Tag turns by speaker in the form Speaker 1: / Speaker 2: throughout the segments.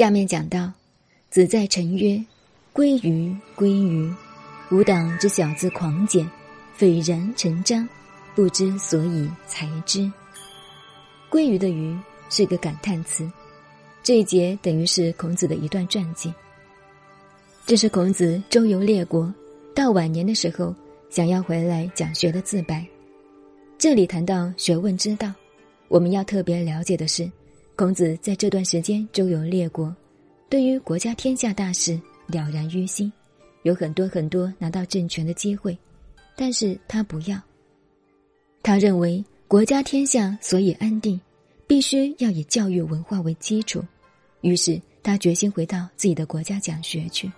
Speaker 1: 下面讲到，子在臣曰：“归于归于，吾党之小子狂简，斐然成章，不知所以才之。”归于的于是个感叹词，这一节等于是孔子的一段传记。这是孔子周游列国，到晚年的时候想要回来讲学的自白。这里谈到学问之道，我们要特别了解的是，孔子在这段时间周游列国，对于国家天下大事了然于心，有很多很多拿到政权的机会，但是他不要。他认为国家天下所以安定，必须要以教育文化为基础，于是他决心回到自己的国家讲学去。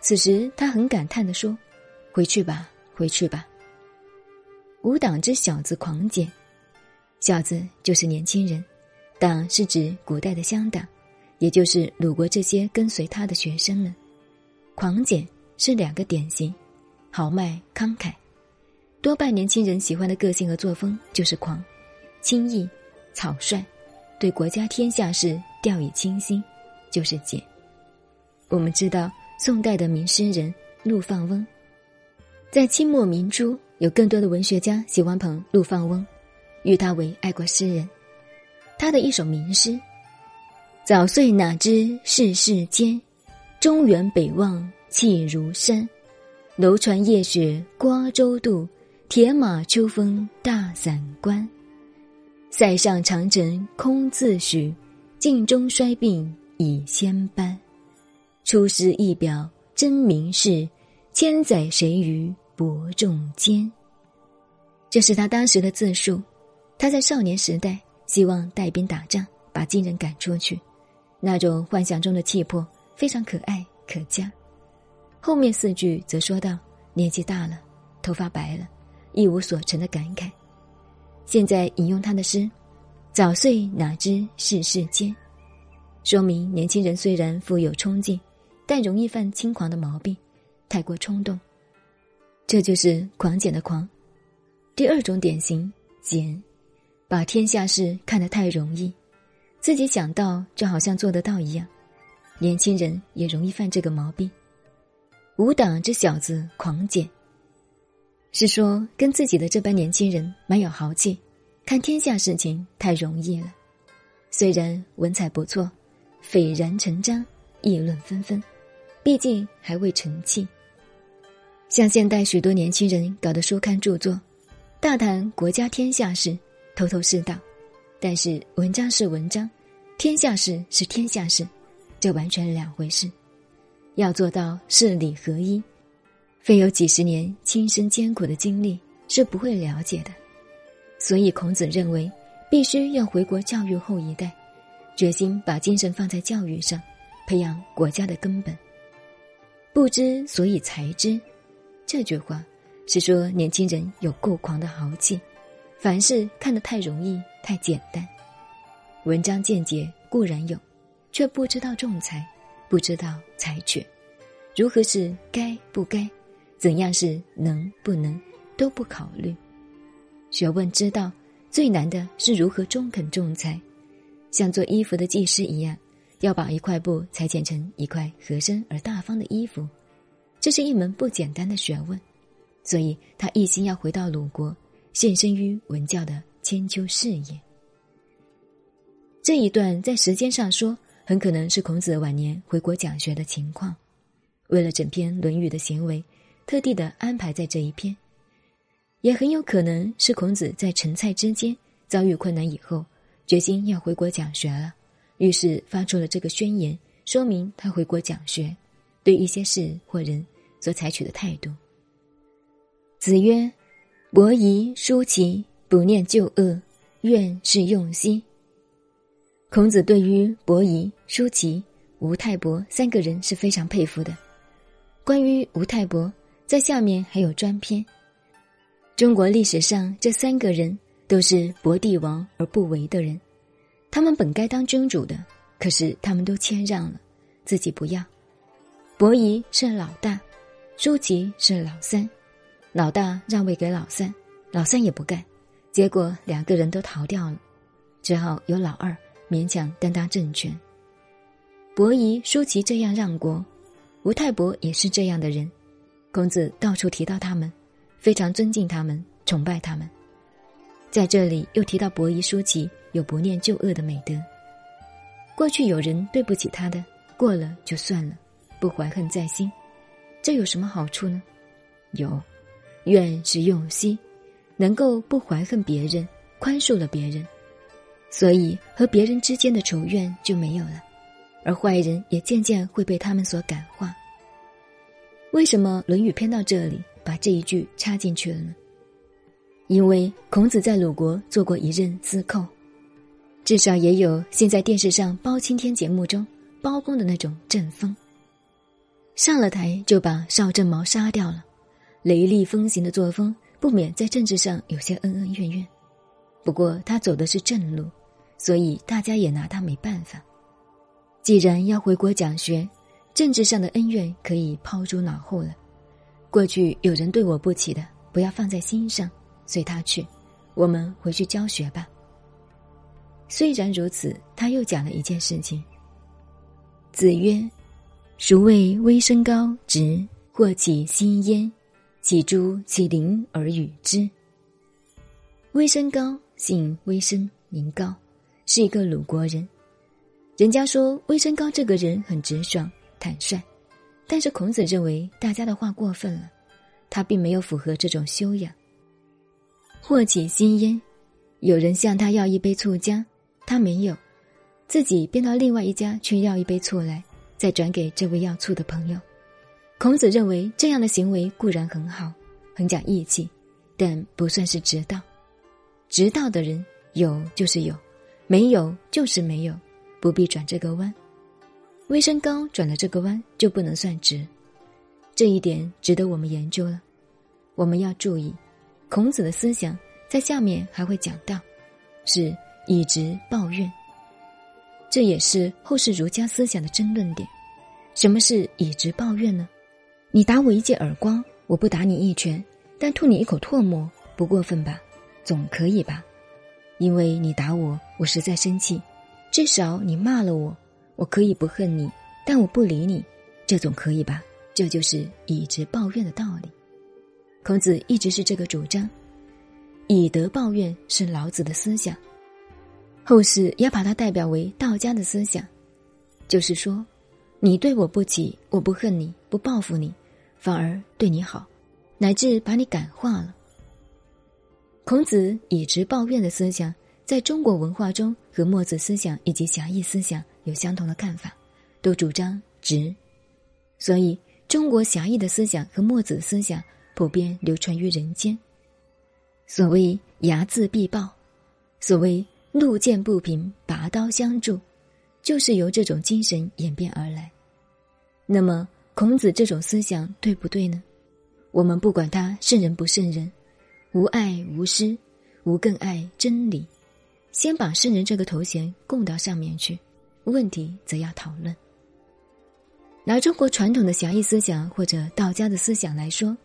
Speaker 1: 此时，他很感叹的说：“回去吧，回去吧。”吾党之小子狂简，小子就是年轻人，党是指古代的乡党，也就是鲁国这些跟随他的学生们。狂简是两个典型，豪迈慷慨，多半年轻人喜欢的个性和作风就是狂、轻易、草率，对国家天下事掉以轻心，就是简。我们知道。宋代的名诗人陆放翁，在清末明初，有更多的文学家喜欢捧陆放翁，誉他为爱国诗人。他的一首名诗：“早岁哪知世事艰，中原北望气如山。楼船夜雪瓜洲渡，铁马秋风大散关。塞上长城空自许，镜中衰鬓已先斑。”出师一表真名士，千载谁与伯仲间？这是他当时的自述。他在少年时代希望带兵打仗，把金人赶出去，那种幻想中的气魄非常可爱可嘉。后面四句则说到年纪大了，头发白了，一无所成的感慨。现在引用他的诗：“早岁哪知世事艰”，说明年轻人虽然富有冲劲。但容易犯轻狂的毛病，太过冲动，这就是狂简的狂。第二种典型简，把天下事看得太容易，自己想到就好像做得到一样。年轻人也容易犯这个毛病。吾党这小子狂简，是说跟自己的这般年轻人蛮有豪气，看天下事情太容易了。虽然文采不错，斐然成章，议论纷纷。毕竟还未成器。像现代许多年轻人搞的书刊著作，大谈国家天下事，头头是道，但是文章是文章，天下事是天下事，这完全两回事。要做到事理合一，非有几十年亲身艰苦的经历是不会了解的。所以孔子认为，必须要回国教育后一代，决心把精神放在教育上，培养国家的根本。不知所以才知，这句话是说年轻人有够狂的豪气，凡事看得太容易、太简单，文章见解固然有，却不知道仲裁，不知道裁决，如何是该不该，怎样是能不能，都不考虑。学问知道最难的是如何中肯仲裁，像做衣服的技师一样。要把一块布裁剪成一块合身而大方的衣服，这是一门不简单的学问，所以他一心要回到鲁国，献身于文教的千秋事业。这一段在时间上说，很可能是孔子晚年回国讲学的情况。为了整篇《论语》的行为，特地的安排在这一篇，也很有可能是孔子在陈蔡之间遭遇困难以后，决心要回国讲学了。于是发出了这个宣言，说明他回国讲学，对一些事或人所采取的态度。子曰：“伯夷、叔齐不念旧恶，愿是用心。”孔子对于伯夷、叔齐、吴太伯三个人是非常佩服的。关于吴太伯，在下面还有专篇。中国历史上这三个人都是博帝王而不为的人。他们本该当君主的，可是他们都谦让了，自己不要。伯夷是老大，叔齐是老三，老大让位给老三，老三也不干，结果两个人都逃掉了，只好由老二勉强担当政权。伯夷、叔齐这样让国，吴太伯也是这样的人。孔子到处提到他们，非常尊敬他们，崇拜他们。在这里又提到伯夷、叔齐有不念旧恶的美德。过去有人对不起他的，过了就算了，不怀恨在心，这有什么好处呢？有，怨是用心，能够不怀恨别人，宽恕了别人，所以和别人之间的仇怨就没有了，而坏人也渐渐会被他们所感化。为什么《论语》偏到这里把这一句插进去了呢？因为孔子在鲁国做过一任司寇，至少也有现在电视上包青天节目中包公的那种阵风。上了台就把邵正毛杀掉了，雷厉风行的作风不免在政治上有些恩恩怨怨。不过他走的是正路，所以大家也拿他没办法。既然要回国讲学。政治上的恩怨可以抛诸脑后了。过去有人对我不起的，不要放在心上，随他去。我们回去教学吧。虽然如此，他又讲了一件事情。子曰：“孰谓微生高直，或起心焉？岂诸其邻而与之？”微生高姓微生，名高，是一个鲁国人。人家说微生高这个人很直爽。坦率，但是孔子认为大家的话过分了，他并没有符合这种修养。或起心焉，有人向他要一杯醋浆，他没有，自己便到另外一家去要一杯醋来，再转给这位要醋的朋友。孔子认为这样的行为固然很好，很讲义气，但不算是直道。直道的人有就是有，没有就是没有，不必转这个弯。微升高转了这个弯就不能算直，这一点值得我们研究了。我们要注意，孔子的思想在下面还会讲到，是以直报怨。这也是后世儒家思想的争论点。什么是以直报怨呢？你打我一记耳光，我不打你一拳，但吐你一口唾沫，不过分吧？总可以吧？因为你打我，我实在生气，至少你骂了我。我可以不恨你，但我不理你，这总可以吧？这就是以直报怨的道理。孔子一直是这个主张，以德报怨是老子的思想，后世也把它代表为道家的思想，就是说，你对我不起，我不恨你，不报复你，反而对你好，乃至把你感化了。孔子以直报怨的思想，在中国文化中和墨子思想以及侠义思想。有相同的看法，都主张直，所以中国侠义的思想和墨子思想普遍流传于人间。所谓睚眦必报，所谓路见不平拔刀相助，就是由这种精神演变而来。那么孔子这种思想对不对呢？我们不管他圣人不圣人，无爱无私，无更爱真理，先把圣人这个头衔供到上面去。问题则要讨论。拿中国传统的侠义思想或者道家的思想来说，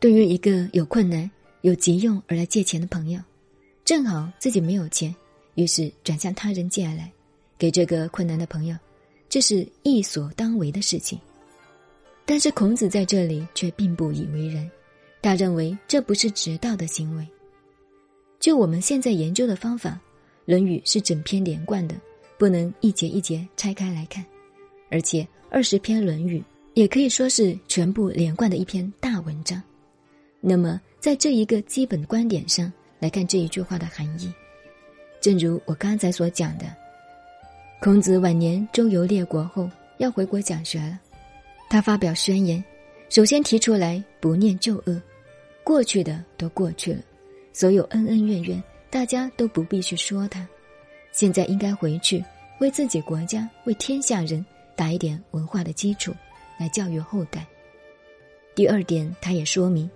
Speaker 1: 对于一个有困难、有急用而来借钱的朋友，正好自己没有钱，于是转向他人借来，给这个困难的朋友，这是义所当为的事情。但是孔子在这里却并不以为然，他认为这不是直道的行为。就我们现在研究的方法，《论语》是整篇连贯的。不能一节一节拆开来看，而且二十篇《论语》也可以说是全部连贯的一篇大文章。那么，在这一个基本观点上来看这一句话的含义，正如我刚才所讲的，孔子晚年周游列国后要回国讲学了，他发表宣言，首先提出来不念旧恶，过去的都过去了，所有恩恩怨怨，大家都不必去说他。现在应该回去，为自己国家、为天下人打一点文化的基础，来教育后代。第二点，他也说明，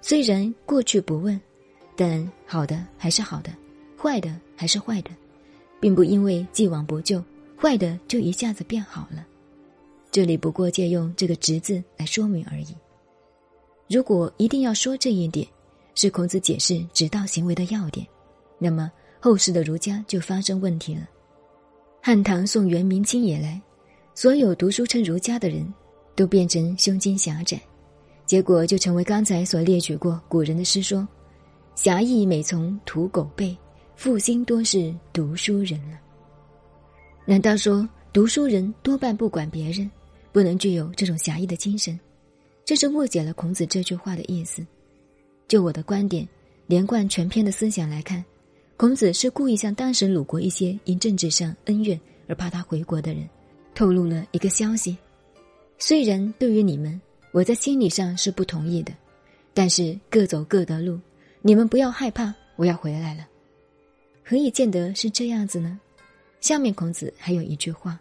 Speaker 1: 虽然过去不问，但好的还是好的，坏的还是坏的，并不因为既往不咎，坏的就一下子变好了。这里不过借用这个“直”字来说明而已。如果一定要说这一点，是孔子解释直道行为的要点，那么。后世的儒家就发生问题了。汉唐宋元明清以来，所有读书称儒家的人，都变成胸襟狭窄，结果就成为刚才所列举过古人的诗说：“侠义每从屠狗辈，负心多是读书人了。”难道说读书人多半不管别人，不能具有这种侠义的精神？这是误解了孔子这句话的意思。就我的观点，连贯全篇的思想来看，孔子是故意向当时鲁国一些因政治上恩怨而怕他回国的人，透露了一个消息。虽然对于你们，我在心理上是不同意的，但是各走各的路，你们不要害怕，我要回来了。何以见得是这样子呢？下面孔子还有一句话：“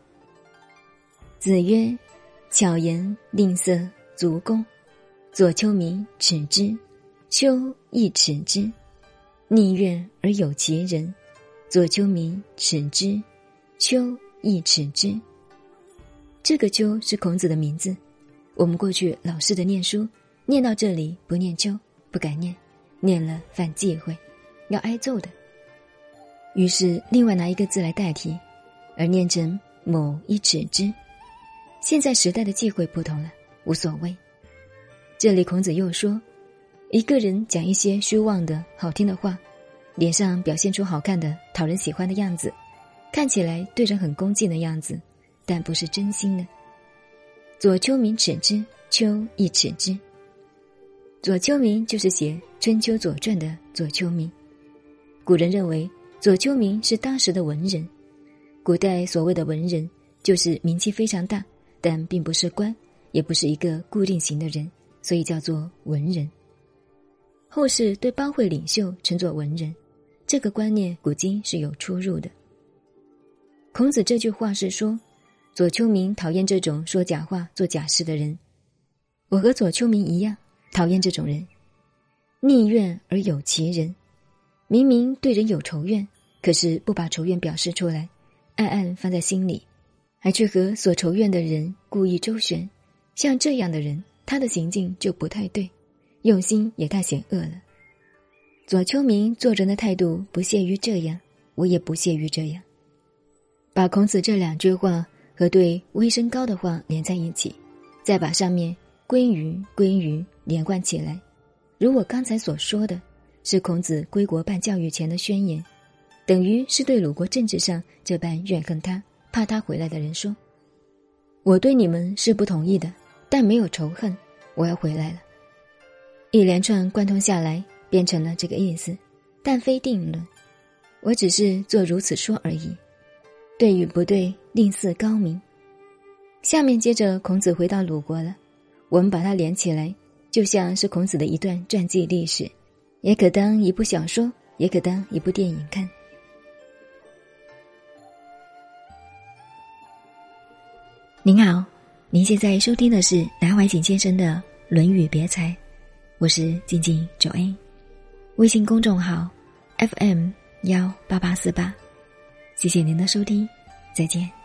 Speaker 1: 子曰：‘巧言令色，足弓。左丘明耻之，丘亦耻之。逆怨而有其人，左丘明耻之，丘亦耻之。’这个丘是孔子的名字。我们过去老式的念书，念到这里不念丘，不敢念，念了犯忌讳，要挨揍的。”于是，另外拿一个字来代替，而念成“某一尺之”。现在时代的忌讳不同了，无所谓。这里孔子又说，一个人讲一些虚妄的好听的话，脸上表现出好看的、讨人喜欢的样子，看起来对人很恭敬的样子，但不是真心的。左丘明耻之，丘亦耻之。左丘明就是写《春秋左传》的左丘明。古人认为。左丘明是当时的文人，古代所谓的文人，就是名气非常大，但并不是官，也不是一个固定型的人，所以叫做文人。后世对帮会领袖称作文人，这个观念古今是有出入的。孔子这句话是说，左丘明讨厌这种说假话、做假事的人，我和左丘明一样，讨厌这种人，逆怨而有其人。明明对人有仇怨，可是不把仇怨表示出来，暗暗放在心里，还去和所仇怨的人故意周旋，像这样的人，他的行径就不太对，用心也太险恶了。左丘明做人的态度不屑于这样，我也不屑于这样。把孔子这两句话和对微身高的话连在一起，再把上面归于归于连贯起来，如我刚才所说的。是孔子归国办教育前的宣言，等于是对鲁国政治上这般怨恨他、怕他回来的人说：“我对你们是不同意的，但没有仇恨，我要回来了。”一连串贯通下来，变成了这个意思，但非定论。我只是做如此说而已，对与不对，另似高明。下面接着孔子回到鲁国了，我们把它连起来，就像是孔子的一段传记历史。也可当一部小说，也可当一部电影看。您好，您现在收听的是南怀瑾先生的《论语别裁》，我是静静九 A，微信公众号 FM 幺八八四八，谢谢您的收听，再见。